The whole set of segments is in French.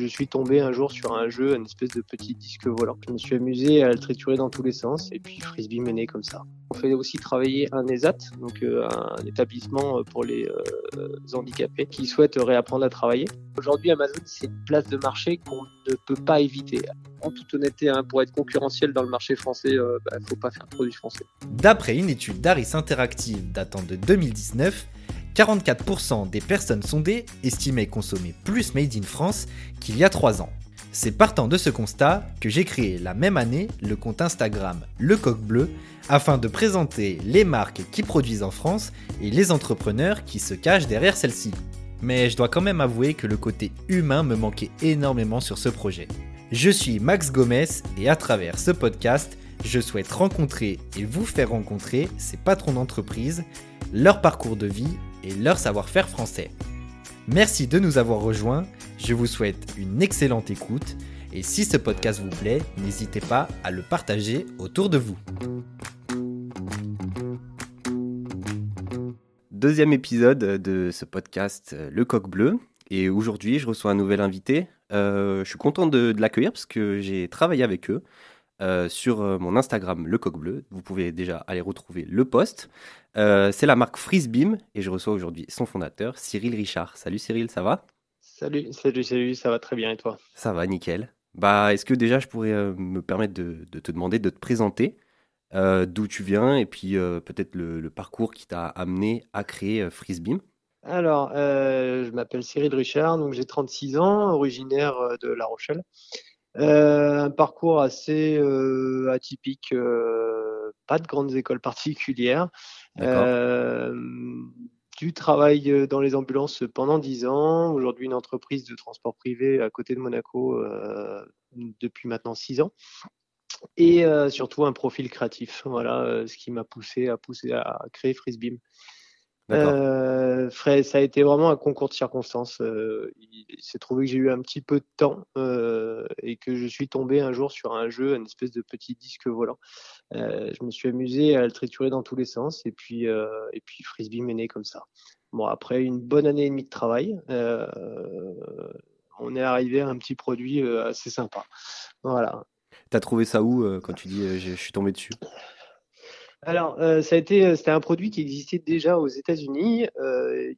Je suis tombé un jour sur un jeu, une espèce de petit disque volant. Je me suis amusé à le triturer dans tous les sens et puis Frisbee mené comme ça. On fait aussi travailler un ESAT, donc euh, un établissement pour les euh, handicapés qui souhaitent réapprendre à travailler. Aujourd'hui, Amazon, c'est une place de marché qu'on ne peut pas éviter. En toute honnêteté, hein, pour être concurrentiel dans le marché français, il euh, ne bah, faut pas faire de produits français. D'après une étude d'Aris Interactive datant de 2019, 44% des personnes sondées estimaient consommer plus Made in France qu'il y a 3 ans. C'est partant de ce constat que j'ai créé la même année le compte Instagram Le Coq Bleu afin de présenter les marques qui produisent en France et les entrepreneurs qui se cachent derrière celles-ci. Mais je dois quand même avouer que le côté humain me manquait énormément sur ce projet. Je suis Max Gomez et à travers ce podcast, je souhaite rencontrer et vous faire rencontrer ces patrons d'entreprise, leur parcours de vie et leur savoir-faire français. Merci de nous avoir rejoints, je vous souhaite une excellente écoute et si ce podcast vous plaît, n'hésitez pas à le partager autour de vous. Deuxième épisode de ce podcast Le Coq Bleu et aujourd'hui je reçois un nouvel invité. Euh, je suis content de l'accueillir parce que j'ai travaillé avec eux. Euh, sur euh, mon Instagram Le Coq Bleu. Vous pouvez déjà aller retrouver le post. Euh, c'est la marque Freezebeam et je reçois aujourd'hui son fondateur, Cyril Richard. Salut Cyril, ça va? Salut, salut, salut, ça va très bien et toi? Ça va, nickel. Bah, est-ce que déjà je pourrais me permettre de, te demander de te présenter d'où tu viens et puis peut-être le, parcours qui t'a amené à créer Freezebeam alors, je m'appelle Cyril Richard, donc j'ai 36 ans, originaire de La Rochelle. Euh, un parcours assez euh, atypique, euh, pas de grandes écoles particulières. du travail dans les ambulances pendant 10 ans. Aujourd'hui, une entreprise de transport privé à côté de Monaco depuis maintenant 6 ans. Et surtout un profil créatif. Voilà ce qui m'a poussé à, pousser à créer Frisbeam. Euh, ça a été vraiment un concours de circonstances. Euh, il s'est trouvé que j'ai eu un petit peu de temps euh, et que je suis tombé un jour sur un jeu, une espèce de petit disque volant. Euh, je me suis amusé à le triturer dans tous les sens et puis et puis frisbee mené comme ça. Bon après une bonne année et demie de travail, on est arrivé à un petit produit assez sympa. Voilà. T'as trouvé ça où quand tu dis je suis tombé dessus? Alors, euh, euh, c'était un produit qui existait déjà aux États-Unis. Euh,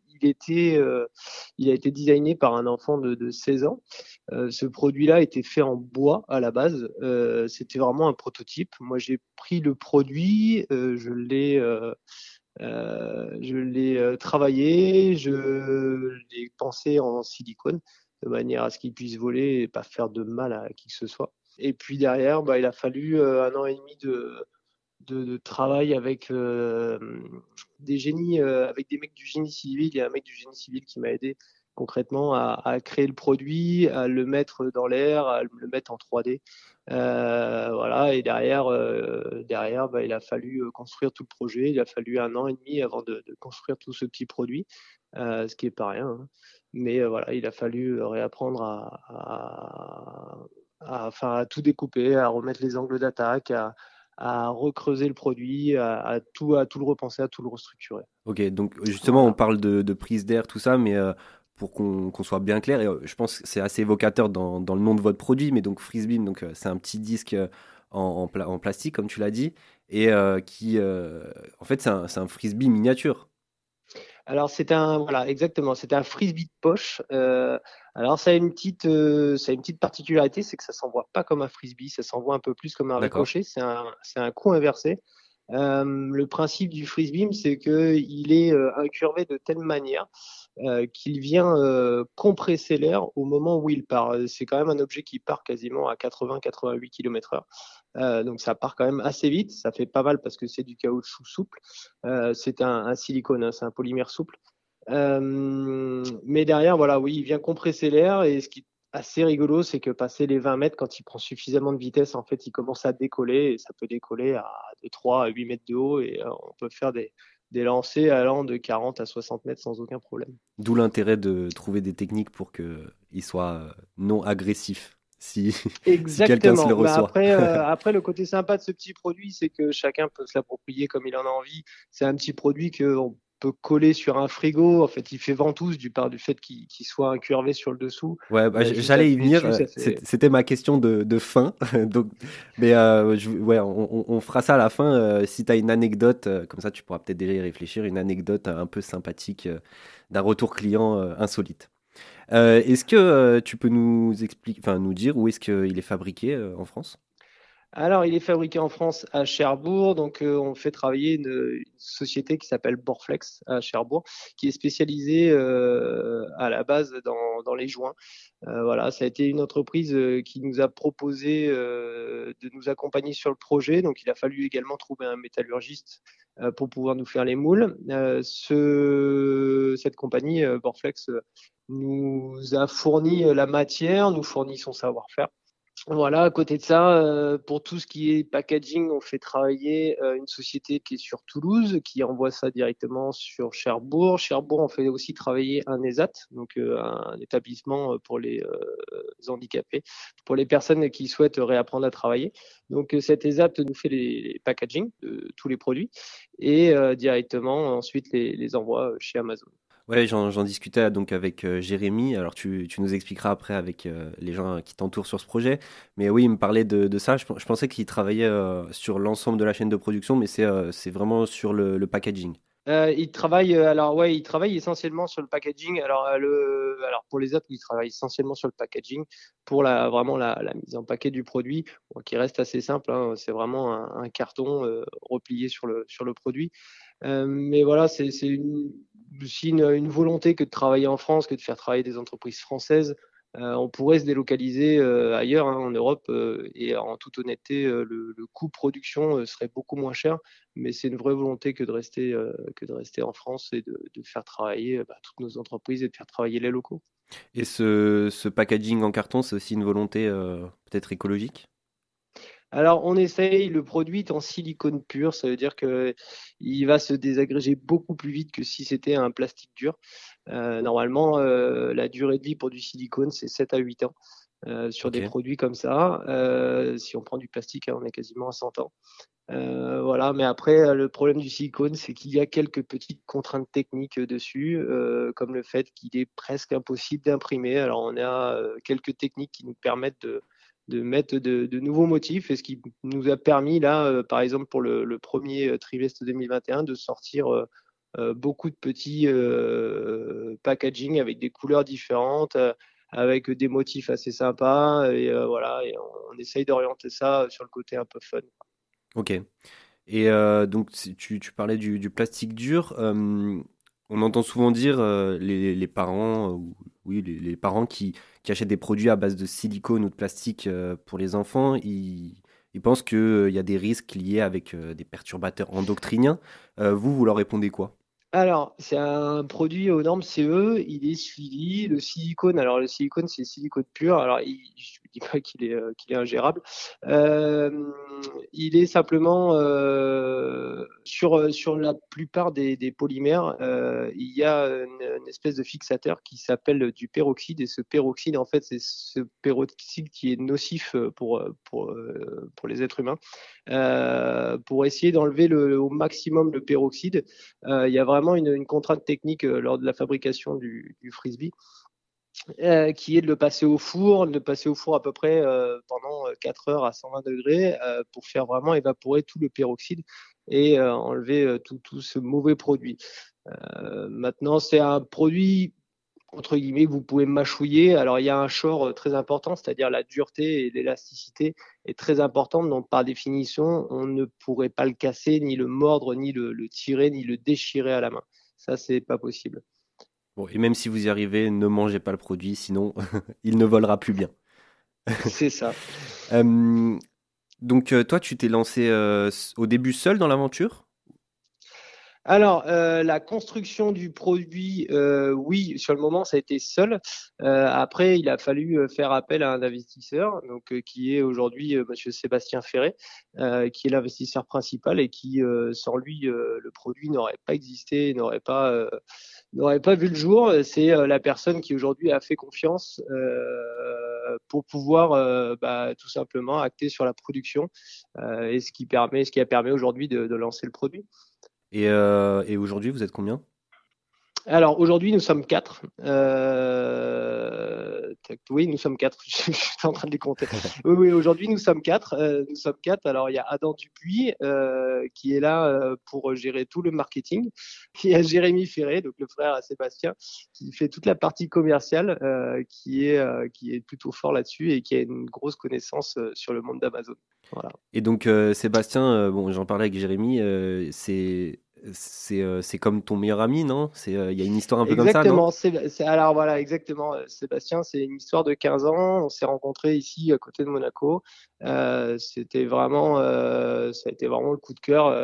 il a été designé par un enfant de, de 16 ans. ce produit-là était fait en bois à la base. c'était vraiment un prototype. Moi, j'ai pris le produit, je l'ai, je l'ai travaillé, je l'ai pensé en silicone de manière à ce qu'il puisse voler et pas faire de mal à qui que ce soit. Et puis derrière, bah, il a fallu un an et demi de de, travail avec euh, des génies, euh, avec des mecs du génie civil. Il y a un mec du génie civil qui m'a aidé concrètement à, créer le produit, à le mettre dans l'air, à le mettre en 3D. Euh, voilà, et derrière, derrière bah, il a fallu construire tout le projet. Il a fallu un an et demi avant de, construire tout ce petit produit, ce qui est pas rien. Hein. Mais voilà, il a fallu réapprendre à, à, à tout découper, à remettre les angles d'attaque, à, à recreuser le produit, à, tout, à tout le repenser, à tout le restructurer. Ok, donc justement, on parle de, prise d'air, tout ça, mais euh, pour qu'on soit bien clair, et euh, je pense que c'est assez évocateur dans, le nom de votre produit, mais donc Freezebeam, donc euh, c'est un petit disque en, plastique, comme tu l'as dit, et qui, en fait, c'est un frisbee miniature. Alors c'est un voilà exactement, c'est un frisbee de poche. Euh, alors ça a une petite euh, ça a une petite particularité, c'est que ça s'envoie pas comme un frisbee, ça s'envoie un peu plus comme un ricochet. C'est un c'est un coup inversé. Euh, le principe du frisbee, c'est que il est incurvé de telle manière qu'il vient compresser l'air au moment où il part. C'est quand même un objet qui part quasiment à 80-88 km/h. Euh, donc ça part quand même assez vite, ça fait pas mal parce que c'est du caoutchouc souple, euh, c'est un, silicone, hein, c'est un polymère souple. Euh, mais derrière, voilà, oui, il vient compresser l'air et ce qui est assez rigolo, c'est que passer les 20 mètres, quand il prend suffisamment de vitesse, en fait, il commence à décoller et ça peut décoller à de 3 à 8 mètres de haut et on peut faire des, des lancers allant de 40 à 60 mètres sans aucun problème. D'où l'intérêt de trouver des techniques pour qu'il soit non agressif si, quelqu'un se le bah, reçoit. après, euh, après, le côté sympa de ce petit produit, c'est que chacun peut se l'approprier comme il en a envie. C'est un petit produit que peut coller sur un frigo. En fait, il fait ventouse du part du fait qu'il soit incurvé sur le dessous. Ouais, bah, j'allais y venir. C'était ma question de, de fin. Donc, mais ouais, on, fera ça à la fin. si tu as une anecdote, comme ça, tu pourras peut-être déjà y réfléchir, une anecdote un peu sympathique d'un retour client insolite. est-ce que tu peux nous expliquer, enfin nous dire où est-ce qu'il est fabriqué en France? Alors, il est fabriqué en France à Cherbourg. Donc, euh, on fait travailler une, société qui s'appelle Borflex à Cherbourg, qui est spécialisée euh, à la base dans, les joints. Euh, voilà, ça a été une entreprise qui nous a proposé de nous accompagner sur le projet. Donc, il a fallu également trouver un métallurgiste pour pouvoir nous faire les moules. Ce, cette compagnie, Borflex, nous a fourni la matière, nous fournit son savoir-faire. Voilà, à côté de ça, euh, pour tout ce qui est packaging, on fait travailler euh, une société qui est sur Toulouse, qui envoie ça directement sur Cherbourg. Cherbourg, on fait aussi travailler un ESAT, donc euh, un établissement pour les handicapés, pour les personnes qui souhaitent réapprendre à travailler. Donc cet ESAT nous fait les, packaging de tous les produits et directement ensuite les, les envoie chez Amazon. Ouais, j'en discutais donc avec euh, Jérémy. Alors, tu, nous expliqueras après avec euh, les gens qui t'entourent sur ce projet. Mais oui, il me parlait de, ça. Je, pensais qu'il travaillait euh, sur l'ensemble de la chaîne de production, mais c'est vraiment sur le, packaging. il travaille alors ouais, il travaille essentiellement sur le packaging. Alors pour les autres, il travaille essentiellement sur le packaging pour la vraiment la, mise en paquet du produit, qui reste assez simple. Hein. c'est vraiment un, un carton replié sur le sur le produit. mais voilà, c'est une aussi une, volonté que de travailler en France, que de faire travailler des entreprises françaises. Euh, on pourrait se délocaliser euh, ailleurs, hein, en Europe, euh, et en toute honnêteté, le, coût production serait beaucoup moins cher, mais c'est une vraie volonté que de rester, que de rester en France et de, faire travailler bah, toutes nos entreprises et de faire travailler les locaux. Et ce packaging en carton, c'est aussi une volonté peut-être écologique? Alors, on essaye, le produit en silicone pur, ça veut dire qu'il va se désagréger beaucoup plus vite que si c'était un plastique dur. Euh, normalement, euh, la durée de vie pour du silicone, c'est 7 à 8 ans. Euh, sur des produits comme ça. si on prend du plastique, hein, on est quasiment à 100 ans. voilà, mais après, le problème du silicone, c'est qu'il y a quelques petites contraintes techniques dessus, comme le fait qu'il est presque impossible d'imprimer. Alors, on a quelques techniques qui nous permettent de, de mettre de, nouveaux motifs et ce qui nous a permis là, euh, par exemple pour le, premier euh, trimestre 2021, de sortir euh, beaucoup de petits packaging avec des couleurs différentes, avec des motifs assez sympas et voilà, et on, essaye d'orienter ça sur le côté un peu fun. Ok. Et donc tu, tu, parlais du, plastique dur. On entend souvent dire les, les, parents, oui, les parents qui achètent des produits à base de silicone ou de plastique euh, pour les enfants, ils, pensent qu'il euh, y a des risques liés avec euh, des perturbateurs endocriniens. vous, vous leur répondez quoi? Alors, c'est un produit aux normes CE, il est suivi. Le silicone, alors le silicone, c'est silicone pur. Alors, dis pas qu'il est, euh, ingérable. Euh, il est simplement euh, sur, sur la plupart des, des polymères, euh, il y a une, espèce de fixateur qui s'appelle du peroxyde et ce peroxyde en fait c'est ce peroxyde qui est nocif pour pour pour les êtres humains. pour essayer d'enlever le, au maximum le peroxyde, il y a vraiment une, une contrainte technique lors de la fabrication du, du frisbee. Euh, qui est de le passer au four, de le passer au four à peu près euh, pendant 4 euh, heures à 120 degrés pour faire vraiment évaporer tout le peroxyde et enlever tout, ce mauvais produit. maintenant, c'est un produit entre guillemets que vous pouvez mâchouiller. Alors, il y a un short très important, c'est-à-dire la dureté et l'élasticité est très importante. Donc, par définition, on ne pourrait pas le casser, ni le mordre, ni le, le tirer, ni le déchirer à la main. Ça, c'est pas possible et même si vous y arrivez, ne mangez pas le produit, sinon il ne volera plus bien. C'est ça. donc euh, toi, tu t'es lancé euh, au début seul dans l'aventure? Alors, euh, la construction du produit, euh, oui, sur le moment, ça a été seul. Euh, après, il a fallu faire appel à un investisseur, donc qui est aujourd'hui Monsieur Sébastien Ferré, qui est l'investisseur principal et qui, sans lui, le produit n'aurait pas existé, n'aurait pas n'aurait pas vu le jour. C'est la personne qui aujourd'hui a fait confiance pour pouvoir bah, tout simplement acter sur la production et ce qui permet, a permis aujourd'hui de lancer le produit. Et aujourd'hui, vous êtes combien? Alors aujourd'hui, nous sommes quatre. Euh, oui, nous sommes quatre. Je suis en train de les compter. Oui, oui aujourd'hui, nous sommes quatre. Euh, nous sommes quatre. Alors il y a Adam Dupuis euh, qui est là pour gérer tout le marketing. Il y a Jérémy Ferré, donc le frère à Sébastien, qui fait toute la partie commerciale, qui est qui est plutôt fort là-dessus et qui a une grosse connaissance sur le monde d'Amazon. Voilà. Et donc Sébastien, bon, j'en parlais avec Jérémy, c'est c'est comme ton meilleur ami, non? Il euh, y a une histoire un peu comme ça, non? Alors voilà, exactement. Euh, Sébastien, c'est une histoire de 15 ans. On s'est rencontrés ici à côté de Monaco. C'était vraiment, ça a été vraiment le coup de cœur.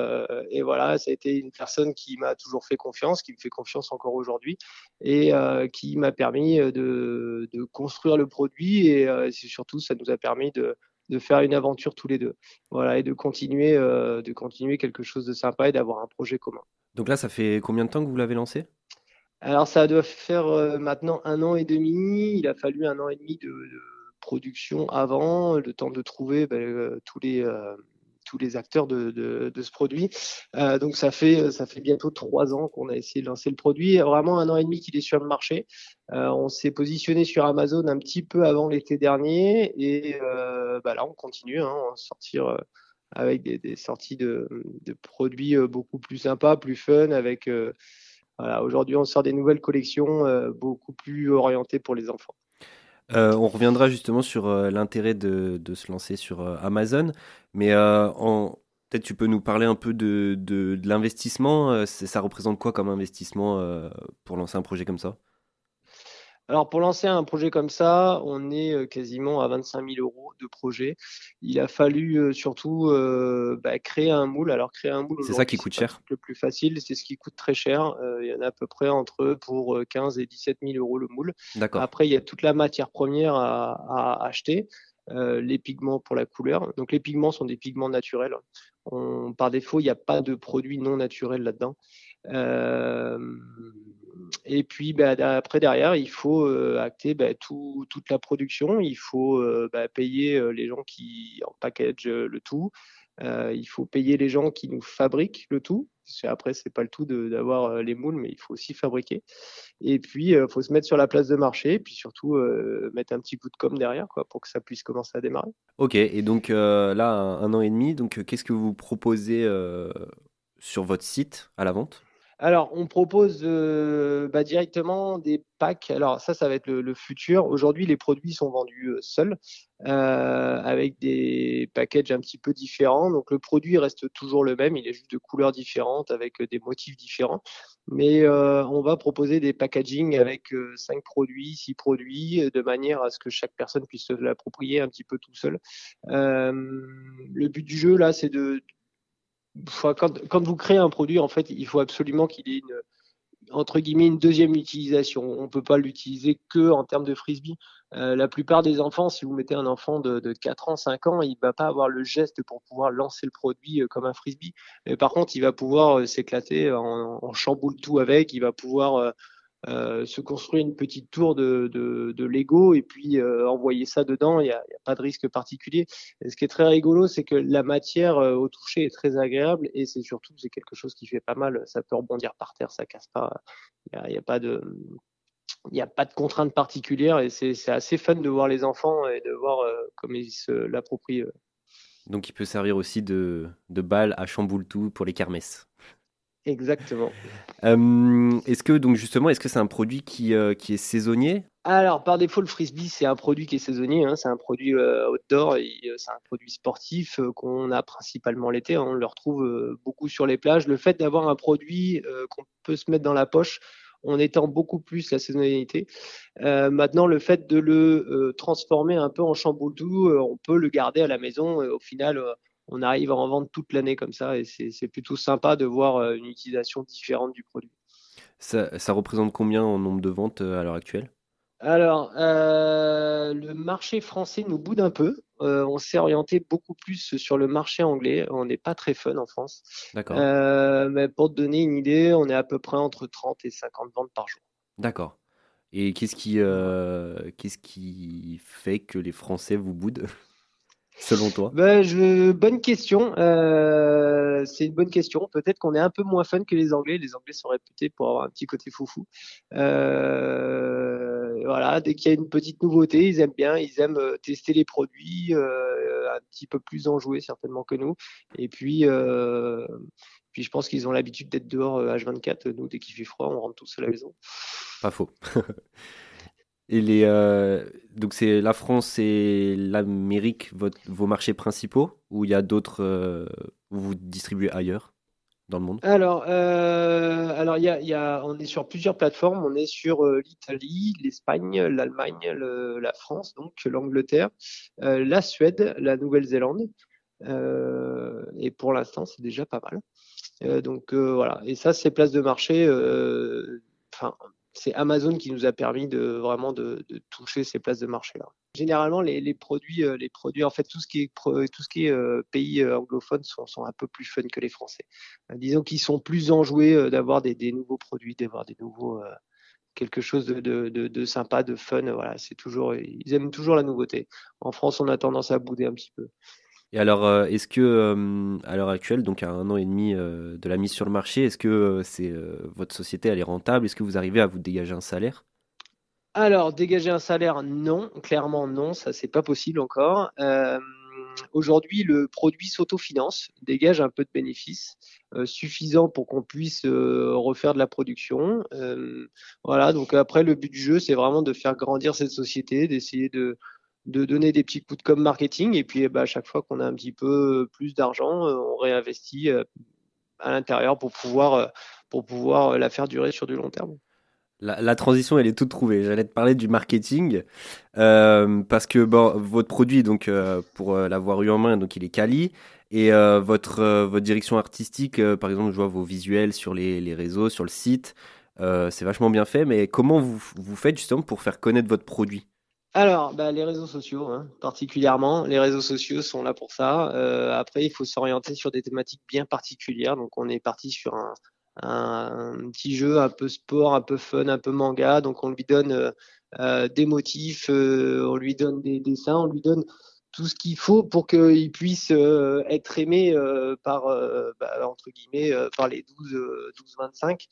et voilà, ça a été une personne qui m'a toujours fait confiance, qui me fait confiance encore aujourd'hui, et qui m'a permis de, construire le produit. Et surtout, ça nous a permis de de faire une aventure tous les deux. Voilà, et de continuer, euh, de continuer quelque chose de sympa et d'avoir un projet commun. Donc là, ça fait combien de temps que vous l'avez lancé? Alors, ça doit faire euh, maintenant un an et demi. Il a fallu un an et demi de, production avant, le temps de trouver ben, euh, tous les tous les acteurs de, ce produit. Euh, donc ça fait bientôt trois ans qu'on a essayé de lancer le produit. Vraiment un an et demi qu'il est sur le marché. Euh, on s'est positionné sur Amazon un petit peu avant l'été dernier et euh, bah là on continue hein, à sortir euh, avec des, sorties de, produits beaucoup plus sympas, plus fun. Avec aujourd'hui on sort des nouvelles collections beaucoup plus orientées pour les enfants. Euh, on reviendra justement sur euh, l'intérêt de, se lancer sur euh, Amazon, mais peut-être tu peux nous parler un peu de, de l'investissement. ça représente quoi comme investissement pour lancer un projet comme ça? Alors pour lancer un projet comme ça, on est euh, quasiment à 25 000 euros de projet. Il a fallu euh, surtout euh, bah, créer un moule. Alors créer un moule, c'est ça qui coûte cher. Le plus facile, c'est ce qui coûte très cher. il y en a à peu près entre pour 15 et 17 000 euros le moule. D'accord. Après, il y a toute la matière première à, acheter. les pigments pour la couleur. Donc les pigments sont des pigments naturels. par défaut, il n'y a pas de produits non naturels là-dedans. Euh, et puis bah, après derrière, il faut euh, acter bah, tout, toute la production, il faut euh, bah, payer les gens qui en package le tout, il faut payer les gens qui nous fabriquent le tout. Après, c'est pas le tout d'avoir les moules, mais il faut aussi fabriquer. Et puis, il faut se mettre sur la place de marché, et puis surtout mettre un petit bout de com derrière, quoi, pour que ça puisse commencer à démarrer. Ok. Et donc là, un, an et demi. Donc, qu'est-ce que vous proposez sur votre site à la vente? Alors, on propose euh, bah, directement des packs. Alors, ça, ça va être le, futur. Aujourd'hui, les produits sont vendus euh, seuls euh, avec des packages un petit peu différents. Donc, le produit reste toujours le même. Il est juste de couleurs différentes avec des motifs différents. Mais on va proposer des packaging avec cinq produits, six produits, de manière à ce que chaque personne puisse se l'approprier un petit peu tout seul. le but du jeu, là, c'est de quand, quand, vous créez un produit, en fait, il faut absolument qu'il ait une, entre guillemets, une deuxième utilisation. On ne peut pas l'utiliser que en termes de frisbee. Euh, la plupart des enfants, si vous mettez un enfant de, de 4 ans, 5 ans, il ne va pas avoir le geste pour pouvoir lancer le produit euh, comme un frisbee. Par contre, il va pouvoir euh, s'éclater en, en chamboule tout avec, il va pouvoir se construire une petite tour de, Lego et puis euh, envoyer ça dedans, il n'y a, pas de risque particulier. Ce qui est très rigolo, c'est que la matière euh, au toucher est très agréable et c'est surtout c'est quelque chose qui fait pas mal. Ça peut rebondir par terre, ça casse pas. Il n'y a, pas de il n'y a pas de contrainte particulière et c'est assez fun de voir les enfants et de voir comment ils se l'approprient. Donc il peut servir aussi de, de balle à chamboule tout pour les kermesses. Exactement. Euh, est-ce que donc justement, est-ce que c'est un produit qui, euh, qui est saisonnier? Alors par défaut, le frisbee c'est un produit qui est saisonnier. Hein. c'est un produit euh, outdoor et c'est un produit sportif qu'on a principalement l'été. Hein. on le retrouve beaucoup sur les plages. Le fait d'avoir un produit qu'on peut se mettre dans la poche on étend beaucoup plus la saisonnalité. maintenant, le fait de le transformer un peu en chamboule on peut le garder à la maison. au final, on arrive à en vendre toute l'année comme ça et c'est plutôt sympa de voir euh, une utilisation différente du produit. Ça, représente combien en nombre de ventes euh, à l'heure actuelle? Alors, euh, le marché français nous boude un peu. on s'est orienté beaucoup plus sur le marché anglais. On n'est pas très fun en France. D'accord. mais pour te donner une idée, on est à peu près entre 30 et 50 ventes par jour. D'accord. Et qu'est-ce qui, qu'est-ce qui fait que les Français vous boudent? Selon toi? Ben, je... Bonne question. Euh, c'est une bonne question. Peut-être qu'on est un peu moins fun que les Anglais. Les Anglais sont réputés pour avoir un petit côté foufou. Euh, voilà, dès qu'il y a une petite nouveauté, ils aiment bien. Ils aiment euh, tester les produits, un petit peu plus enjoués certainement que nous. Et puis, puis je pense qu'ils ont l'habitude d'être dehors H24. Nous, dès qu'il fait froid, on rentre tous à la maison. Pas faux. Et les, euh, donc c'est la France et l'Amérique vos marchés principaux ou il y a d'autres euh, où vous distribuez ailleurs dans le monde? Alors, euh, alors y y a, on est sur plusieurs plateformes. On est sur l'Italie, l'Espagne, l'Allemagne, la France, donc l'Angleterre, la Suède, la Nouvelle-Zélande. et pour l'instant, c'est déjà pas mal. donc voilà. Et ça, c'est place de marché. Enfin, c'est Amazon qui nous a permis de vraiment de, toucher ces places de marché là. Généralement, les, produits, euh, les produits, en fait, tout ce qui est euh, pays euh, anglophones sont, un peu plus fun que les Français. disons qu'ils sont plus enjoués d'avoir des, nouveaux produits, d'avoir des nouveaux quelque chose de, de, sympa, de fun. Voilà, c'est toujours, ils aiment toujours la nouveauté. En France, on a tendance à bouder un petit peu. Et alors, euh, est-ce que, euh, à l'heure actuelle, donc à un an et demi euh, de la mise sur le marché, est-ce que c'est votre société elle est rentable? Est-ce que vous arrivez à vous dégager un salaire? Alors, dégager un salaire, non, clairement non, ça c'est pas possible encore. Aujourd'hui, le produit s'autofinance, dégage un peu de bénéfices suffisants pour qu'on puisse refaire de la production. voilà, donc après, le but du jeu, c'est vraiment de faire grandir cette société, d'essayer de, de donner des petits coups de com marketing et puis bah, à chaque fois qu'on a un petit peu plus d'argent, euh, on réinvestit euh, à l'intérieur pour pouvoir, euh, pour pouvoir la faire durer sur du long terme. La, transition, elle est toute trouvée. J'allais te parler du marketing parce que bon, votre produit, donc pour l'avoir eu en main, donc il est quali et votre votre direction artistique, par exemple, je vois vos visuels sur les, les réseaux, sur le site, c'est vachement bien fait. Mais comment vous vous faites justement pour faire connaître votre produit? Alors, bah, les réseaux sociaux, hein, particulièrement. Les réseaux sociaux sont là pour ça. Euh, après, il faut s'orienter sur des thématiques bien particulières. Donc, on est parti sur un, petit jeu un peu sport, un peu fun, un peu manga. Donc, on lui donne euh, euh, des motifs, on lui donne des dessins, on lui donne tout ce qu'il faut pour qu'il puisse être aimé par, bah, entre guillemets, par les 12-25.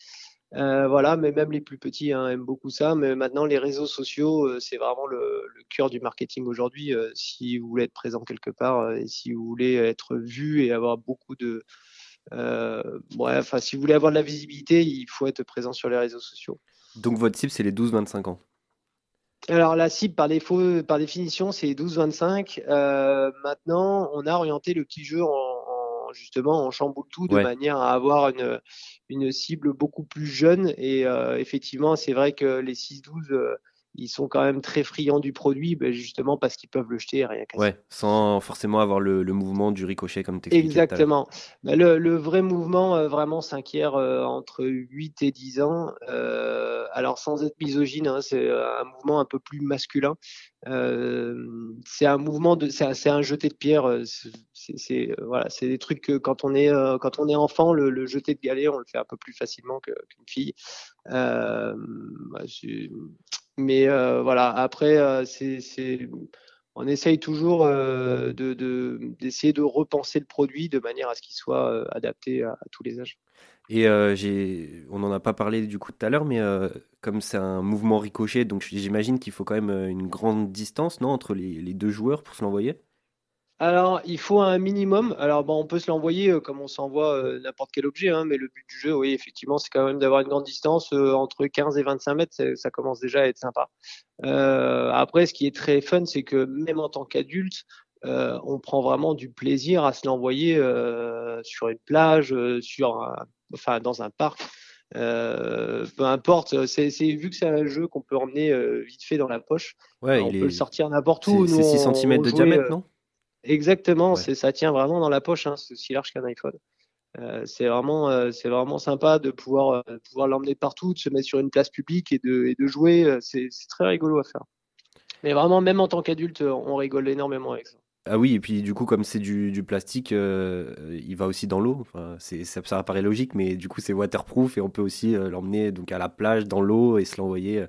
Euh, voilà, mais même les plus petits hein, aiment beaucoup ça. Mais maintenant, les réseaux sociaux, euh, c'est vraiment le, cœur du marketing aujourd'hui. Euh, si vous voulez être présent quelque part et si vous voulez être vu et avoir beaucoup de, ouais, enfin, si vous voulez avoir de la visibilité, il faut être présent sur les réseaux sociaux. Donc votre cible, c'est les 12-25 ans. Alors la cible par défaut, par définition, c'est 12-25. maintenant, on a orienté le petit jeu en, justement, on chamboule tout de manière à avoir une, une cible beaucoup plus jeune. Et euh, effectivement, c'est vrai que les 6-12 ils sont quand même très friands du produit, ben, justement parce qu'ils peuvent le jeter rien qu'à Ouais, sans forcément avoir le, mouvement du ricochet comme tu Exactement. Ben, le, vrai mouvement euh, vraiment s'inquiert euh, entre 8 et 10 ans. Euh, alors sans être misogyne, hein, c'est un mouvement un peu plus masculin. c'est un mouvement de, c'est un, jeté de pierre. C'est voilà, c'est des trucs que quand on est quand on est enfant, le, jeté de galet, on le fait un peu plus facilement qu'une fille. Bah, mais euh, voilà, après, euh, c'est, on essaye toujours euh, de, d'essayer de, repenser le produit de manière à ce qu'il soit adapté à, tous les âges. Et j'ai, on n'en a pas parlé du coup tout à l'heure, mais comme c'est un mouvement ricochet, donc j'imagine qu'il faut quand même une grande distance, non, entre les deux joueurs pour se l'envoyer? Alors, il faut un minimum. Alors, bon, on peut se l'envoyer euh, comme on s'envoie euh, n'importe quel objet, hein, mais le but du jeu, oui, effectivement, c'est quand même d'avoir une grande distance. Euh, entre 15 et 25 mètres, ça commence déjà à être sympa. après, ce qui est très fun, c'est que même en tant qu'adulte, on prend vraiment du plaisir à se l'envoyer sur une plage, sur enfin, dans un parc. peu importe, c'est vu que c'est un jeu qu'on peut emmener vite fait dans la poche, ouais, on peut le sortir n'importe où. C'est 6 cm de diamètre, non? Exactement, c'est ça tient vraiment dans la poche, hein, c'est aussi large qu'un iPhone. Euh, c'est vraiment, euh, c'est vraiment sympa de pouvoir, euh, pouvoir l'emmener partout, de se mettre sur une place publique et de, et de jouer. C'est très rigolo à faire. Mais vraiment, même en tant qu'adulte, on rigole énormément avec ça. Ah oui, et puis du coup, comme c'est du, du, plastique, il va aussi dans l'eau. Enfin, ça, ça paraît logique, mais du coup, c'est waterproof et on peut aussi l'emmener donc à la plage, dans l'eau et se l'envoyer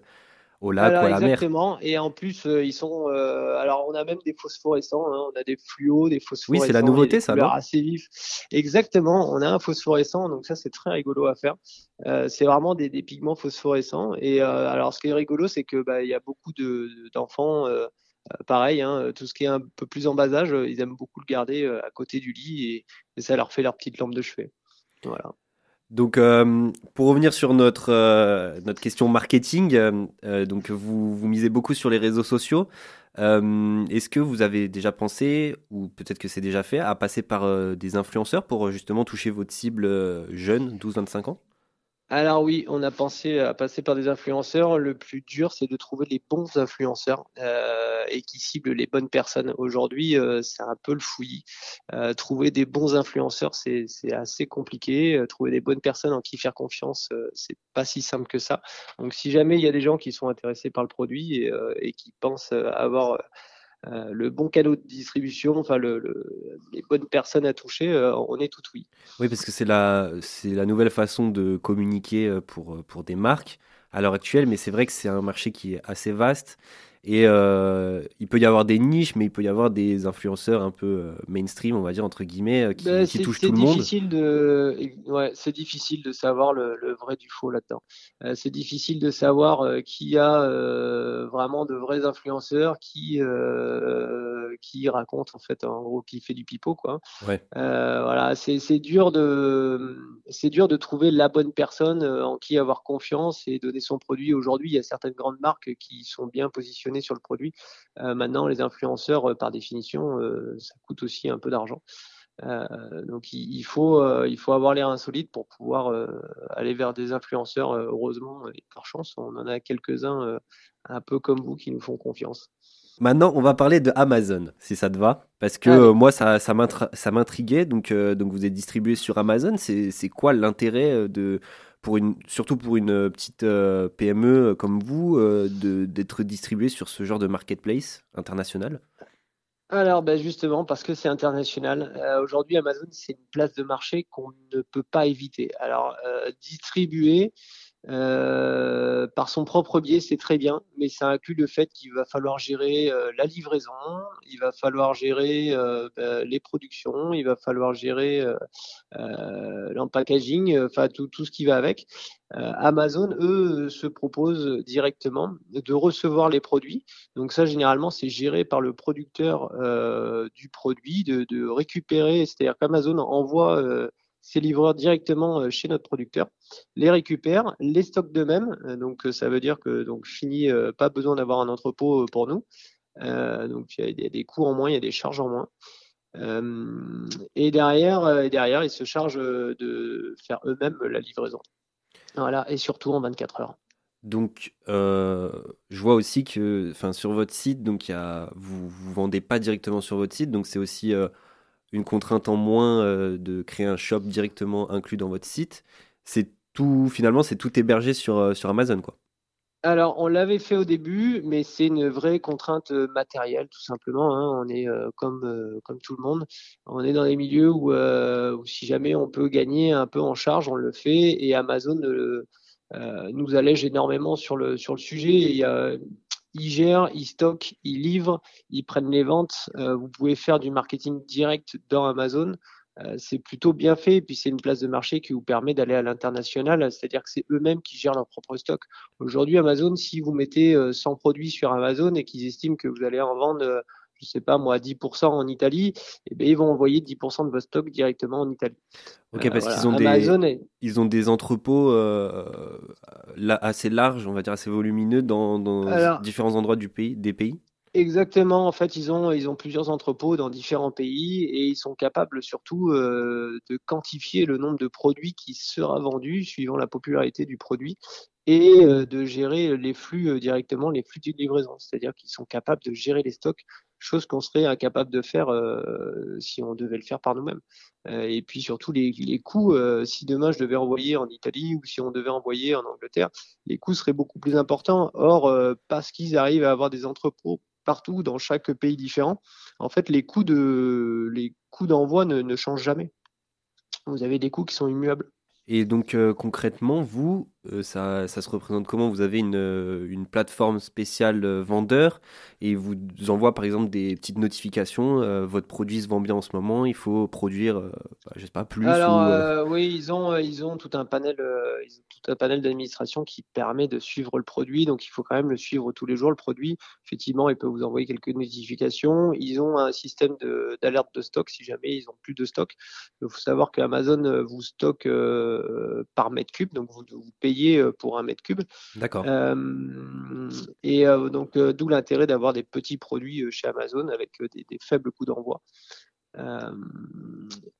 au lac ou à la mer. Exactement. Et en plus, ils sont. alors, on a même des phosphorescents. Hein. on a des fluos, des phosphorescents. Oui, c'est la nouveauté, ça, non assez vif. Exactement. On a un phosphorescent. Donc ça, c'est très rigolo à faire. c'est vraiment des, des, pigments phosphorescents. Et alors, ce qui est rigolo, c'est que bah, il y a beaucoup d'enfants. Euh, pareil, hein, euh, tout ce qui est un peu plus en bas âge, euh, ils aiment beaucoup le garder à côté du lit et, ça leur fait leur petite lampe de chevet. Voilà. Donc, pour revenir sur notre, notre question marketing, donc vous, vous misez beaucoup sur les réseaux sociaux. Est-ce que vous avez déjà pensé, ou peut-être que c'est déjà fait, à passer par des influenceurs pour justement toucher votre cible jeune, 12-25 ans? Alors oui, on a pensé à passer par des influenceurs. Le plus dur, c'est de trouver les bons influenceurs euh, et qui ciblent les bonnes personnes. Aujourd'hui, euh, c'est un peu le fouillis. Euh, trouver des bons influenceurs, c'est assez compliqué. trouver des bonnes personnes en qui faire confiance, c'est pas si simple que ça. Donc si jamais il y a des gens qui sont intéressés par le produit et, et qui pensent avoir euh, le bon canal de distribution, enfin le, les bonnes personnes à toucher, euh, on est tout oui. Oui, parce que c'est la, c'est la nouvelle façon de communiquer euh, pour, pour des marques à l'heure actuelle, mais c'est vrai que c'est un marché qui est assez vaste et euh, il peut y avoir des niches, mais il peut y avoir des influenceurs un peu euh, mainstream, on va dire, entre guillemets, euh, qui, bah, touchent tout le monde. De... Ouais, c'est difficile de savoir le, le, vrai du faux là-dedans. c'est difficile de savoir qui a vraiment de vrais influenceurs, qui, qui raconte, en fait, en gros, qui fait du pipeau, quoi. Ouais. voilà, c'est dur, de... dur de trouver la bonne personne en qui avoir confiance et donner son produit. Aujourd'hui, il y a certaines grandes marques qui sont bien positionnées sur le produit. Euh, maintenant, les influenceurs, euh, par définition, euh, ça coûte aussi un peu d'argent. donc il, faut il faut avoir l'air insolite pour pouvoir aller vers des influenceurs. heureusement et par chance, on en a quelques-uns un peu comme vous qui nous font confiance. Maintenant, on va parler de Amazon, si ça te va, parce que moi, ça, ça m'intriguait. Donc, donc, vous êtes distribué sur Amazon. C'est quoi l'intérêt de surtout pour une euh, petite euh, PME euh, comme vous, d'être distribué sur ce genre de marketplace international? Alors ben justement parce que c'est international. Aujourd'hui Amazon c'est une place de marché qu'on ne peut pas éviter. Alors distribuer euh, par son propre biais, c'est très bien, mais ça inclut le fait qu'il va falloir gérer euh, la livraison, il va falloir gérer euh, ben, les productions, il va falloir gérer l'empackaging, enfin tout, ce qui va avec. Amazon, eux, se proposent directement de recevoir les produits. Donc ça, généralement, c'est géré par le producteur du produit, de récupérer, c'est-à-dire qu'Amazon envoie ces livreurs directement euh, chez notre producteur, les récupèrent, les stockent d'eux-mêmes. Euh, donc euh, ça veut dire que donc fini, pas besoin d'avoir un entrepôt pour nous. donc il y, a des coûts en moins, il y a des charges en moins. et derrière, et derrière, ils se chargent de faire eux-mêmes la livraison. Voilà, et surtout en 24 heures. Donc, je vois aussi que, enfin, sur votre site, donc y a, vous, vous vendez pas directement sur votre site, donc c'est aussi une contrainte en moins euh, de créer un shop directement inclus dans votre site. C'est tout, finalement, c'est tout hébergé sur, euh, sur Amazon, quoi. Alors, on l'avait fait au début, mais c'est une vraie contrainte euh, matérielle, tout simplement. Hein. On est comme, comme tout le monde. On est dans des milieux où, si jamais on peut gagner un peu en charge, on le fait. Et Amazon nous allège énormément sur le, sur le sujet. Ils gèrent, ils stockent, ils livrent, ils prennent les ventes. Euh, vous pouvez faire du marketing direct dans Amazon. Euh, c'est plutôt bien fait. Et puis c'est une place de marché qui vous permet d'aller à l'international, c'est-à-dire que c'est eux-mêmes qui gèrent leur propre stock. Aujourd'hui, Amazon, si vous mettez 100 euh, produits sur Amazon et qu'ils estiment que vous allez en vendre je sais pas moi, 10% en Italie, et eh bien, ils vont envoyer 10% de votre stock directement en Italie. Ok, parce qu'ils ont, des, ils ont des entrepôts euh, assez larges, on va dire assez volumineux dans, dans différents endroits du pays, des pays Exactement. En fait, ils ont, ils ont plusieurs entrepôts dans différents pays et ils sont capables surtout euh, de quantifier le nombre de produits qui sera vendu suivant la popularité du produit et euh, de gérer les flux directement, les flux de livraison. C'est-à-dire qu'ils sont capables de gérer les stocks chose qu'on serait incapable de faire euh, si on devait le faire par nous-mêmes. Euh, et puis surtout les, les coûts, euh, si demain je devais envoyer en Italie ou si on devait envoyer en Angleterre, les coûts seraient beaucoup plus importants. Or, parce qu'ils arrivent à avoir des entrepôts partout dans chaque pays différent, en fait les coûts de les coûts d'envoi ne, changent jamais. Vous avez des coûts qui sont immuables. Et donc concrètement, vous, euh, ça, ça, se représente comment? Vous avez une, euh, une, plateforme spéciale euh, vendeur et vous envoie par exemple des petites notifications. votre produit se vend bien en ce moment, il faut produire, bah, je sais pas plus. Alors oui, ils ont ils ont tout un panel ils ont tout un panel d'administration qui permet de suivre le produit. Donc il faut quand même le suivre tous les jours le produit. Effectivement, ils peuvent vous envoyer quelques notifications. Ils ont un système d'alerte de, stock si jamais ils ont plus de stock. Il faut savoir qu'Amazon vous stocke par mètre cube, donc vous, vous payez euh, pour un mètre cube. D'accord. Euh, et euh, donc, d'où l'intérêt d'avoir des petits produits chez Amazon avec des, faibles coûts d'envoi.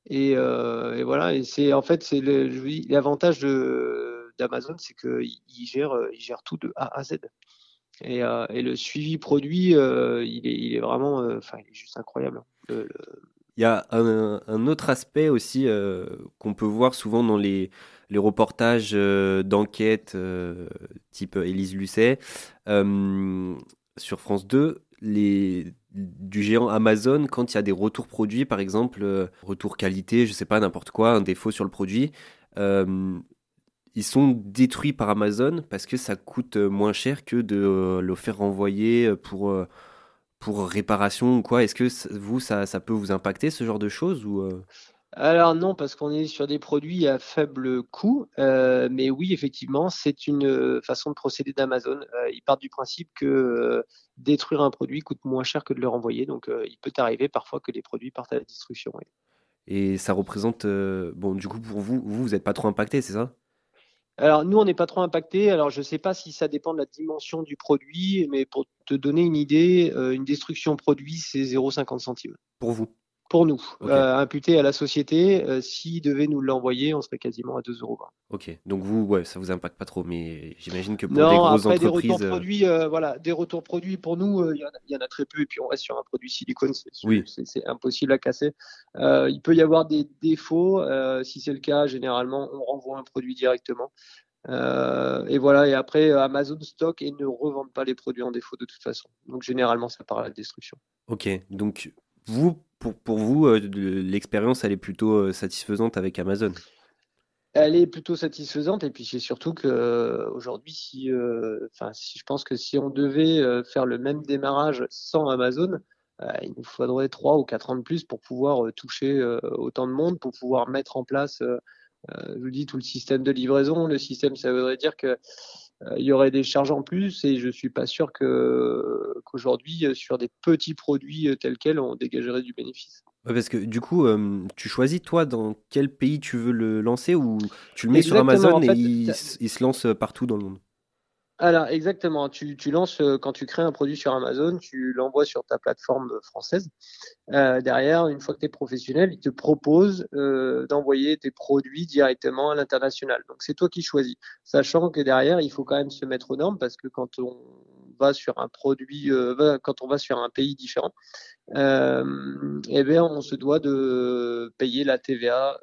Et, et, voilà, et c'est en fait c'est l'avantage d'Amazon, c'est qu'il gère, il gère tout de A à Z. Et, et le suivi produit, il, est, il, est, vraiment, enfin, il est juste incroyable. Il y a un, autre aspect aussi qu'on peut voir souvent dans les, reportages euh, d'enquête euh, type Élise Lucet euh, sur France 2, les, du géant Amazon, quand il y a des retours produits, par exemple, retour qualité, je sais pas, n'importe quoi, un défaut sur le produit, ils sont détruits par Amazon parce que ça coûte moins cher que de le faire renvoyer pour, pour réparation ou quoi? Est-ce que vous, ça, ça, peut vous impacter ce genre de choses ou alors non, parce qu'on est sur des produits à faible coût, euh, mais oui, effectivement, c'est une euh, façon de procéder d'Amazon. Euh, ils partent du principe que détruire un produit coûte moins cher que de le renvoyer, donc il peut arriver parfois que les produits partent à la destruction. Et ça représente, bon, du coup, pour vous, vous, vous n'êtes pas trop impacté, c'est ça? Alors nous, on n'est pas trop impacté. Alors je ne sais pas si ça dépend de la dimension du produit, mais pour te donner une idée, une destruction produit, c'est 0,50 centimes. Pour vous? Pour nous, euh, imputé à la société. Euh, S'il devait nous l'envoyer, on serait quasiment à 2,20 euros. Ok, donc vous, ouais, ça vous impacte pas trop, mais j'imagine que pour des grosses après, entreprises. Des retours, produits, euh, voilà, des retours produits, pour nous, il y, y, en a très peu, et puis on reste sur un produit silicone, c'est oui. impossible à casser. il peut y avoir des défauts, si c'est le cas, généralement, on renvoie un produit directement. et voilà, et après, Amazon stocke et ne revend pas les produits en défaut de toute façon. Donc généralement, ça part à la destruction. Ok, donc vous, pour, vous, euh, l'expérience, elle est plutôt euh, satisfaisante avec Amazon? Elle est plutôt satisfaisante et puis c'est surtout que euh, si, si je pense que si on devait faire le même démarrage sans Amazon, il nous faudrait trois ou quatre ans de plus pour pouvoir toucher autant de monde, pour pouvoir mettre en place, je vous dis, tout le système de livraison. Le système, ça voudrait dire que il y aurait des charges en plus et je suis pas sûr que qu'aujourd'hui euh, sur des petits produits euh, tels quels on dégagerait du bénéfice. parce que du coup, tu choisis toi dans quel pays tu veux le lancer ou tu le mets sur Amazon et il, se lance partout dans le monde? Alors exactement, tu, tu, lances euh, quand tu crées un produit sur Amazon, tu l'envoies sur ta plateforme française. Euh, derrière, une fois que tu es professionnel, ils te proposent euh, d'envoyer tes produits directement à l'international. Donc c'est toi qui choisis, sachant que derrière, il faut quand même se mettre aux normes parce que quand on va sur un produit, euh, quand on va sur un pays différent, euh, eh bien, on se doit de payer la TVA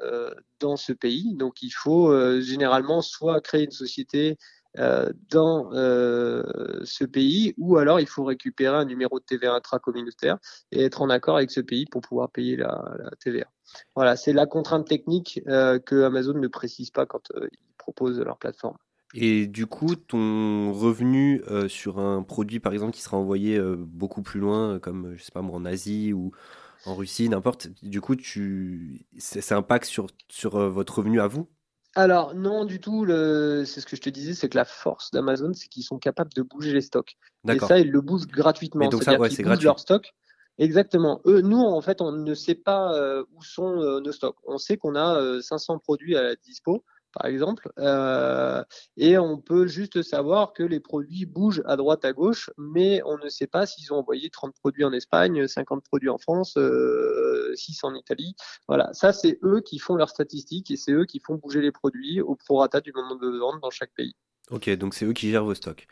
dans ce pays. Donc il faut généralement soit créer une société dans euh, ce pays, ou alors il faut récupérer un numéro de TVA intracommunautaire et être en accord avec ce pays pour pouvoir payer la, TVA. Voilà, c'est la contrainte technique euh, que Amazon ne précise pas quand ils proposent leur plateforme. Et du coup, ton revenu sur un produit, par exemple, qui sera envoyé beaucoup plus loin, comme je sais pas moi, en Asie ou en Russie, n'importe. Du coup, tu, ça impacte sur sur votre revenu à vous? Alors non du tout. C'est ce que je te disais, c'est que la force d'Amazon, c'est qu'ils sont capables de bouger les stocks. Et ça, ils le bougent gratuitement. donc ça, c'est gratuit. leur stock. Exactement. Eux, nous, en fait, on ne sait pas euh, où sont euh, nos stocks. On sait qu'on a 500 euh, produits à la dispo par exemple, euh, et on peut juste savoir que les produits bougent à droite, à gauche, mais on ne sait pas s'ils ont envoyé 30 produits en Espagne, 50 produits en France, euh, 6 en Italie. Voilà, ça c'est eux qui font leurs statistiques et c'est eux qui font bouger les produits au prorata du moment de vente dans chaque pays. Ok, donc c'est eux qui gèrent vos stocks.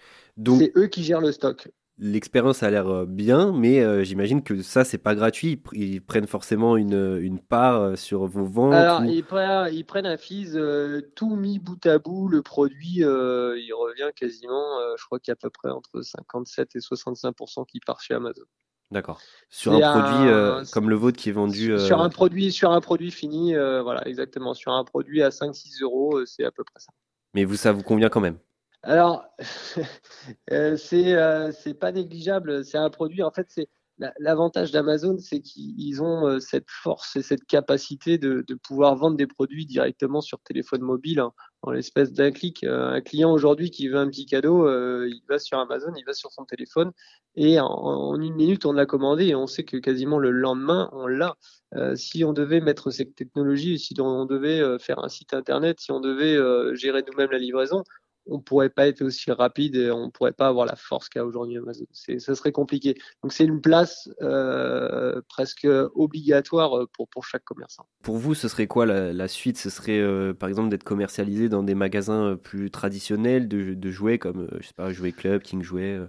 C'est eux qui gèrent le stock l'expérience a l'air euh, bien, mais euh, j'imagine que ça, c'est pas gratuit. Ils, prennent forcément une, une, part euh, sur vos ventes. Alors, ils, prennent, ils, prennent, un fees tout mis bout à bout. Le produit, il revient quasiment, je crois qu'il y a à peu près entre 57 et 65 qui part chez Amazon. D'accord. Sur un, produit comme le vôtre qui est vendu. Sur, un produit, sur un produit fini, voilà, exactement. Sur un produit à 5-6 euros, c'est à peu près ça. Mais vous, ça vous convient quand même Alors, c'est c'est pas négligeable. C'est un produit, en fait, c'est L'avantage d'Amazon, c'est qu'ils ont euh, cette force et cette capacité de, pouvoir vendre des produits directement sur téléphone mobile hein, en l'espèce d'un clic. Euh, un client aujourd'hui qui veut un petit cadeau, euh, il va sur Amazon, il va sur son téléphone et en, une minute, on l'a commandé et on sait que quasiment le lendemain, on l'a. si on devait mettre cette technologie, si on devait faire un site internet, si on devait gérer nous-mêmes la livraison, on pourrait pas être aussi rapide et on pourrait pas avoir la force qu'a aujourd'hui Amazon. ça serait compliqué. Donc c'est une place euh, presque obligatoire pour, pour chaque commerçant. Pour vous, ce serait quoi la, suite? Ce serait euh, par exemple d'être commercialisé dans des magasins plus traditionnels de, de jouets comme je sais pas Jouet Club, King Jouet.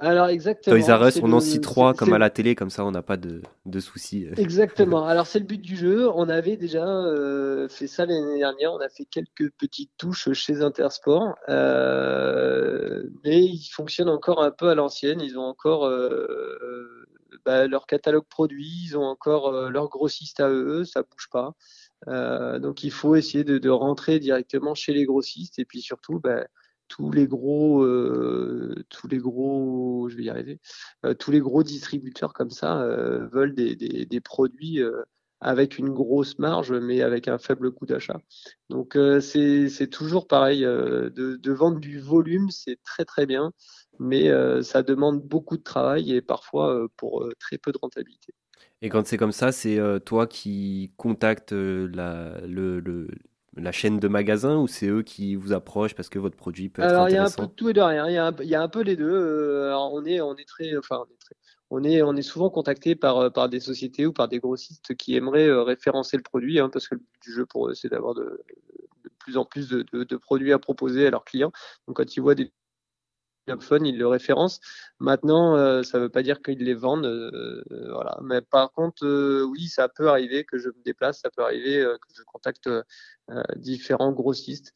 Alors exactement. Toys R Us, on en cite trois comme à la télé, comme ça on n'a pas de, de, soucis. Exactement. Alors c'est le but du jeu. On avait déjà euh, fait ça l'année dernière. On a fait quelques petites touches chez Intersport, euh, mais ils fonctionnent encore un peu à l'ancienne. Ils ont encore euh, bah, leur catalogue produit, ils ont encore leur grossiste à eux, ça bouge pas. donc il faut essayer de, de, rentrer directement chez les grossistes et puis surtout. Bah, tous les gros, euh, tous les gros, je vais y arriver, euh, tous les gros distributeurs comme ça euh, veulent des, des, produits avec une grosse marge, mais avec un faible coût d'achat. Donc c'est toujours pareil, de, de, vendre du volume, c'est très très bien, mais ça demande beaucoup de travail et parfois pour très peu de rentabilité. Et quand c'est comme ça, c'est toi qui contactes la, le, la chaîne de magasins ou c'est eux qui vous approchent parce que votre produit peut être Alors, il y a un peu de tout et de rien. Il y a un, il y a un peu les deux. Euh, on est, on est très, enfin, on est très, on est, on est souvent contacté par, euh, par des sociétés ou par des grossistes qui aimeraient euh, référencer le produit, hein, parce que le but du jeu pour eux, c'est d'avoir de, de, plus en plus de, de, produits à proposer à leurs clients. Donc, quand ils voient des fun, ils le référencent. Maintenant, euh, ça ne veut pas dire qu'ils les vendent. Euh, voilà. Mais par contre, euh, oui, ça peut arriver que je me déplace, ça peut arriver que je contacte différents grossistes.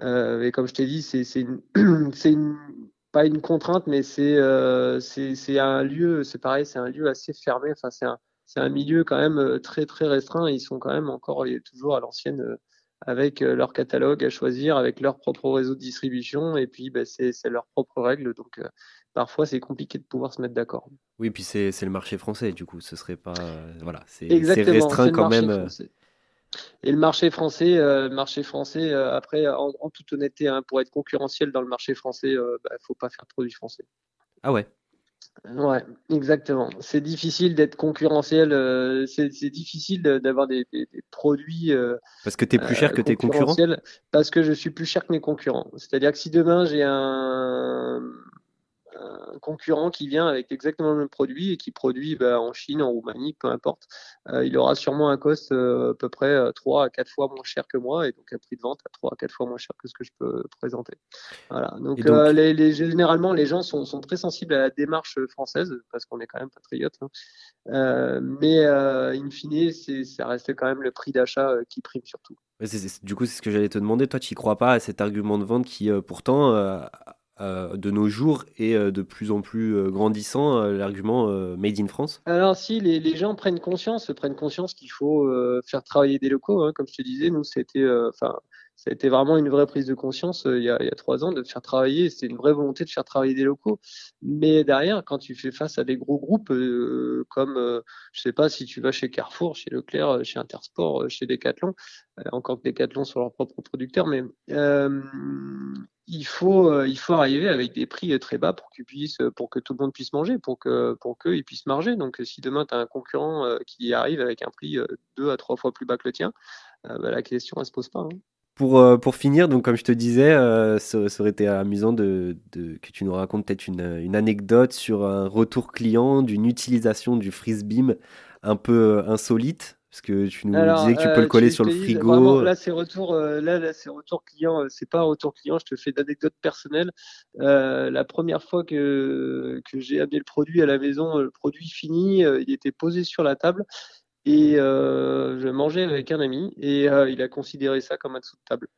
et comme je t'ai dit, c'est pas une contrainte, mais c'est un lieu, c'est pareil, c'est un lieu assez fermé. Enfin, c'est un, un milieu quand même très très restreint. Ils sont quand même encore toujours à l'ancienne avec euh, leur catalogue à choisir, avec leur propre réseau de distribution, et puis bah, c'est leurs propres règles. Donc euh, parfois c'est compliqué de pouvoir se mettre d'accord. Oui, puis c'est le marché français, du coup, ce serait pas. Euh, voilà, c'est restreint quand même. Et le marché français, marché français après, en, toute honnêteté, hein, pour être concurrentiel dans le marché français, il ne bah, faut pas faire de produits français. Ah ouais Ouais, exactement. C'est difficile d'être concurrentiel. Euh, c'est difficile d'avoir des, produits. Euh, parce que tu es plus cher que tes concurrents? Parce que je suis plus cher que mes concurrents. C'est-à-dire que si demain j'ai un, un concurrent qui vient avec exactement le même produit et qui produit bah, en Chine, en Roumanie, peu importe, euh, il aura sûrement un cost euh, à peu près 3 euh, à 4 fois moins cher que moi et donc un prix de vente à 3 à 4 fois moins cher que ce que je peux présenter. Voilà. Donc, les, les, généralement, les gens sont, sont, très sensibles à la démarche française parce qu'on est quand même patriote. Hein. mais in fine, ça reste quand même le prix d'achat qui prime surtout. du coup, c'est ce que j'allais te demander. Toi, tu n'y crois pas à cet argument de vente qui, pourtant, euh, de nos jours et euh, de plus en plus euh, grandissant l'argument Made in France Alors si les, gens prennent conscience, prennent conscience qu'il faut faire travailler des locaux, hein, comme je te disais, nous c'était, enfin ça a été vraiment une vraie prise de conscience il, y a, trois ans de faire travailler. C'est une vraie volonté de faire travailler des locaux. Mais derrière, quand tu fais face à des gros groupes euh, comme, euh, je sais pas, si tu vas chez Carrefour, chez Leclerc, chez Intersport, chez Decathlon, encore que Decathlon sont leurs propres producteurs, mais il faut, euh, il faut arriver avec des prix très bas pour qu'ils puissent, pour que tout le monde puisse manger, pour que, pour qu'ils puissent marger. Donc, si demain tu as un concurrent euh, qui arrive avec un prix euh, deux à trois fois plus bas que le tien, bah, la question elle se pose pas. Hein. Pour, finir, donc comme je te disais, ça, aurait été amusant de, que tu nous racontes peut-être une, une anecdote sur un retour client d'une utilisation du freeze beam un peu insolite. Parce que tu nous disais que tu peux le euh, coller sur le frigo. là, c'est retour, euh, là, là c'est retour client. Euh, c'est pas un retour client. Je te fais d'anecdotes personnelles. la première fois que, que j'ai amené le produit à la maison, le produit fini, il était posé sur la table et je mangeais avec un ami et il a considéré ça comme un dessous de table,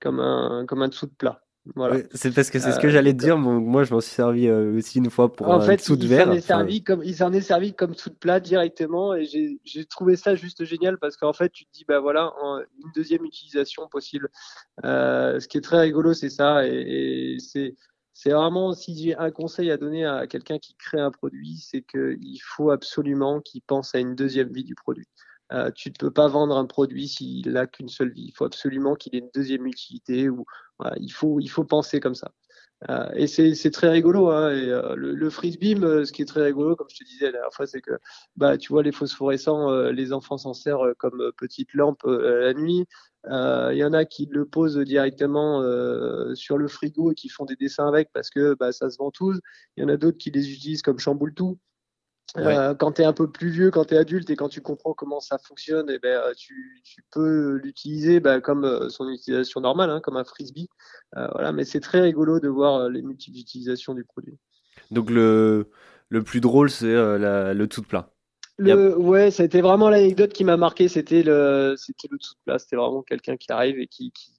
comme un, comme un dessous de plat. Voilà. c'est parce que c'est ce que j'allais te dire. moi, je m'en suis servi aussi une fois pour en fait, dessous de verre. est servi comme il s'en est servi comme sous de plat directement et j'ai trouvé ça juste génial parce qu'en fait, tu te dis bah voilà une deuxième utilisation possible. ce qui est très rigolo, c'est ça et, c'est c'est vraiment si j'ai un conseil à donner à quelqu'un qui crée un produit, c'est qu'il faut absolument qu'il pense à une deuxième vie du produit. Euh, tu ne peux pas vendre un produit s'il n'a qu'une seule vie. Il faut absolument qu'il ait une deuxième utilité. Ou, il, faut, penser comme ça. Euh, et c'est très rigolo. Hein, euh, le, le ce qui est très rigolo, comme je te disais la dernière fois, c'est que bah, tu vois les phosphorescents, les enfants s'en servent comme petite lampe la nuit. Il y en a qui le posent directement sur le frigo et qui font des dessins avec parce que bah, ça se vend tous. Il y en a d'autres qui les utilisent comme chamboule tout. Euh, quand tu es un peu plus vieux, quand tu es adulte et quand tu comprends comment ça fonctionne, et eh ben, euh, tu, tu peux l'utiliser bah, comme euh, son utilisation normale, hein, comme un frisbee. voilà, mais c'est très rigolo de voir les multiples utilisations du produit. Donc le, le plus drôle, c'est le tout plat. Le, ouais, c'était vraiment l'anecdote qui m'a marqué. C'était le, c'était le tout plat. C'était vraiment quelqu'un qui arrive et qui, qui,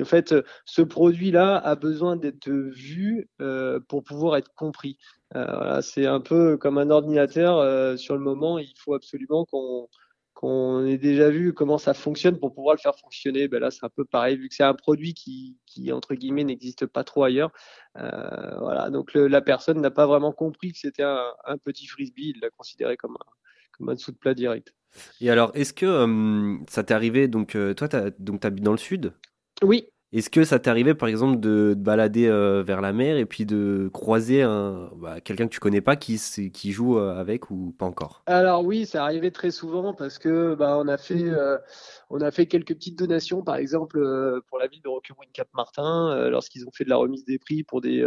en fait, ce produit-là a besoin d'être vu euh, pour pouvoir être compris. Euh, c'est un peu comme un ordinateur. Euh, sur le moment, il faut absolument qu'on qu'on ait déjà vu comment ça fonctionne pour pouvoir le faire fonctionner. Ben là, c'est un peu pareil, vu que c'est un produit qui, qui entre guillemets, n'existe pas trop ailleurs. Euh, voilà, donc la personne n'a pas vraiment compris que c'était un, petit frisbee. Il l'a considéré comme un, comme un dessous de plat direct. Et alors, est-ce que euh, ça t'est arrivé Donc, euh, toi, tu habites dans le sud? Oui. Est-ce que ça t'est arrivé, par exemple, de te balader euh, vers la mer et puis de croiser un, bah, quelqu'un que tu connais pas qui, qui joue euh, avec ou pas encore? Alors oui, ça arrivait très souvent parce que bah, on a fait euh, on a fait quelques petites donations, par exemple pour la ville de Roquebrune-Cap-Martin, lorsqu'ils ont fait de la remise des prix pour des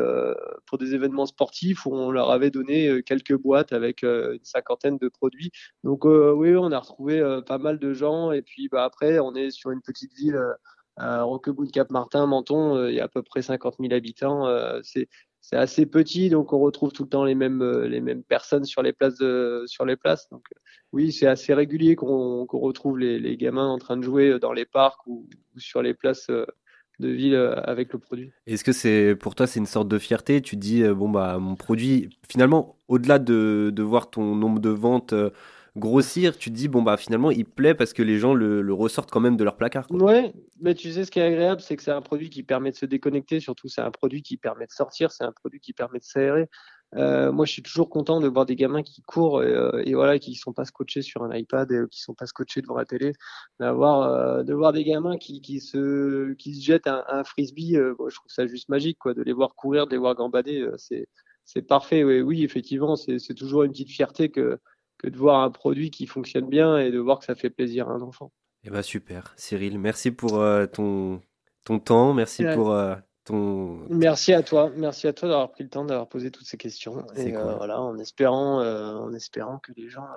pour des événements sportifs où on leur avait donné quelques boîtes avec une cinquantaine de produits. Donc oui, on a retrouvé pas mal de gens et puis bah, après on est sur une petite ville euh, Roquebout, Cap-Martin, Menton, euh, il y a à peu près 50 000 habitants. Euh, c'est assez petit, donc on retrouve tout le temps les mêmes personnes sur les places sur les places. Donc oui, c'est assez régulier qu'on retrouve les, gamins en train de jouer dans les parcs ou, sur les places de ville avec le produit. Est-ce que c'est pour toi c'est une sorte de fierté? Tu te dis bon bah mon produit finalement au-delà de, de voir ton nombre de ventes grossir, tu te dis, bon, bah finalement, il plaît parce que les gens le, ressortent quand même de leur placard. Quoi. Ouais, mais tu sais, ce qui est agréable, c'est que c'est un produit qui permet de se déconnecter, surtout, c'est un produit qui permet de sortir, c'est un produit qui permet de s'aérer. Euh, moi, je suis toujours content de voir des gamins qui courent et, euh, et voilà, qui sont pas scotchés sur un iPad et qui sont pas scotchés devant la télé. D'avoir, euh, de voir des gamins qui, qui se, qui se jettent un, frisbee, euh, je trouve ça juste magique, quoi, de les voir courir, de les voir gambader, c'est, c'est parfait. Oui, oui, effectivement, c'est, c'est toujours une petite fierté que, que de voir un produit qui fonctionne bien et de voir que ça fait plaisir à un enfant. Eh ben super, Cyril, merci pour euh, ton, ton temps, merci pour euh, ton. Merci à toi, merci à toi d'avoir pris le temps d'avoir posé toutes ces questions. Et euh, voilà, en espérant, en espérant que les gens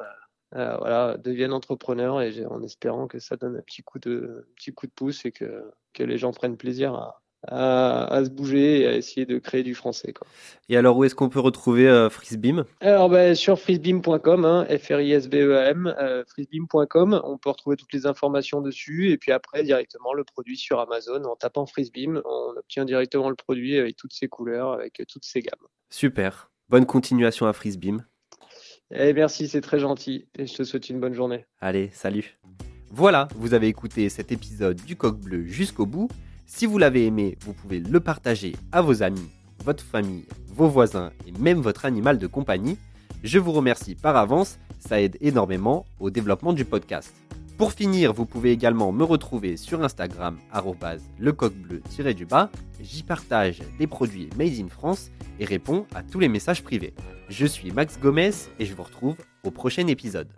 voilà, deviennent entrepreneurs et en espérant que ça donne un petit coup de, petit coup de pouce et que, que les gens prennent plaisir à, à, se bouger et à essayer de créer du français. Quoi. Et alors, où est-ce qu'on peut retrouver euh, Frisbeam? Alors, ben, sur frisbeam.com, hein, F-R-I-S-B-E-M, euh, frisbeam.com, on peut retrouver toutes les informations dessus et puis après, directement, le produit sur Amazon. En tapant Frisbeam, on obtient directement le produit avec toutes ses couleurs, avec toutes ses gammes. Super. Bonne continuation à Frisbeam. Eh, merci, c'est très gentil et je te souhaite une bonne journée. Allez, salut. Voilà, vous avez écouté cet épisode du Coq Bleu jusqu'au bout. Si vous l'avez aimé, vous pouvez le partager à vos amis, votre famille, vos voisins et même votre animal de compagnie. Je vous remercie par avance, ça aide énormément au développement du podcast. Pour finir, vous pouvez également me retrouver sur Instagram, lecoqbleu-du-bas. J'y partage des produits made in France et réponds à tous les messages privés. Je suis Max Gomez et je vous retrouve au prochain épisode.